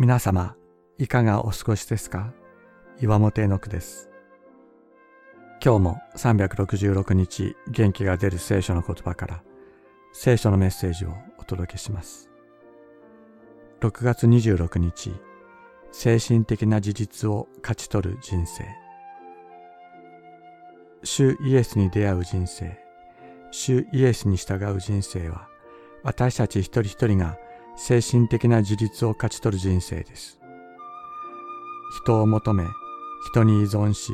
皆様、いかがお過ごしですか？岩本絵の句です。今日も366日元気が出る聖書の言葉から聖書のメッセージをお届けします。6月26日、精神的な事実を勝ち取る人生。主イエスに出会う人生、主イエスに従う人生は私たち一人一人が精神的な自立を勝ち取る人生です。人を求め、人に依存し、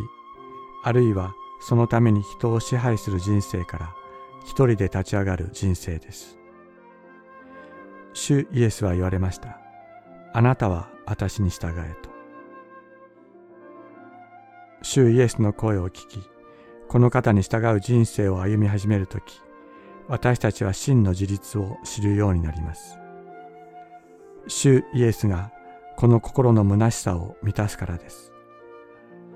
あるいはそのために人を支配する人生から一人で立ち上がる人生です。主イエスは言われました。あなたは私に従えと。主イエスの声を聞き、この方に従う人生を歩み始めるとき、私たちは真の自立を知るようになります。主イエスがこの心の虚しさを満たすからです。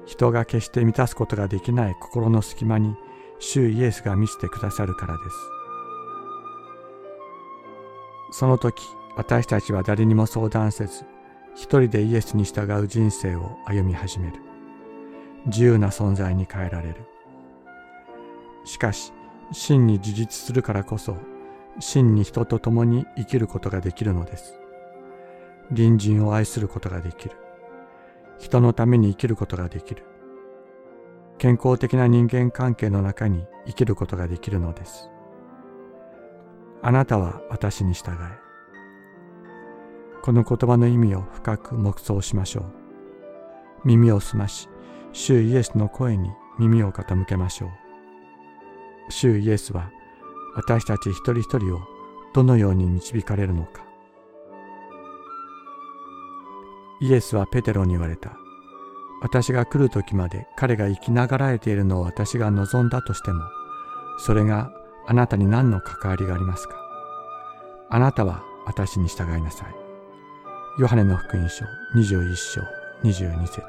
人が決して満たすことができない心の隙間に主イエスが見せてくださるからです。その時私たちは誰にも相談せず一人でイエスに従う人生を歩み始める。自由な存在に変えられる。しかし真に自立するからこそ真に人と共に生きることができるのです。隣人を愛することができる。人のために生きることができる。健康的な人間関係の中に生きることができるのです。あなたは私に従え。この言葉の意味を深く黙想しましょう。耳を澄まし、主イエスの声に耳を傾けましょう。主イエスは私たち一人一人をどのように導かれるのか。イエスはペテロに言われた。私が来る時まで彼が生きながらえているのを私が望んだとしても、それがあなたに何の関わりがありますか？あなたは私に従いなさい。ヨハネの福音書21章22節